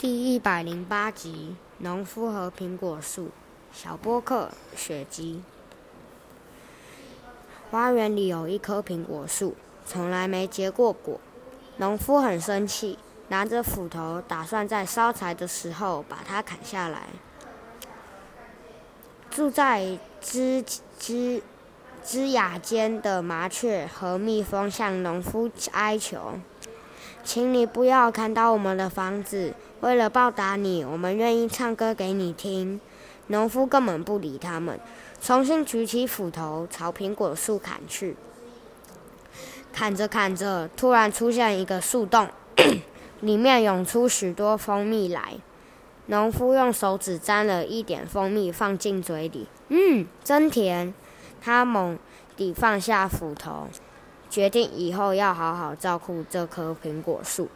第一百零八集：农夫和苹果树。小波克雪姬。花园里有一棵苹果树，从来没结过果。农夫很生气，拿着斧头打算在烧柴的时候把它砍下来。住在枝枝枝桠间的麻雀和蜜蜂向农夫哀求。请你不要砍倒我们的房子。为了报答你，我们愿意唱歌给你听。农夫根本不理他们，重新举起斧头朝苹果树砍去。砍着砍着，突然出现一个树洞，里面涌出许多蜂蜜来。农夫用手指沾了一点蜂蜜放进嘴里，嗯，真甜。他猛地放下斧头。决定以后要好好照顾这棵苹果树。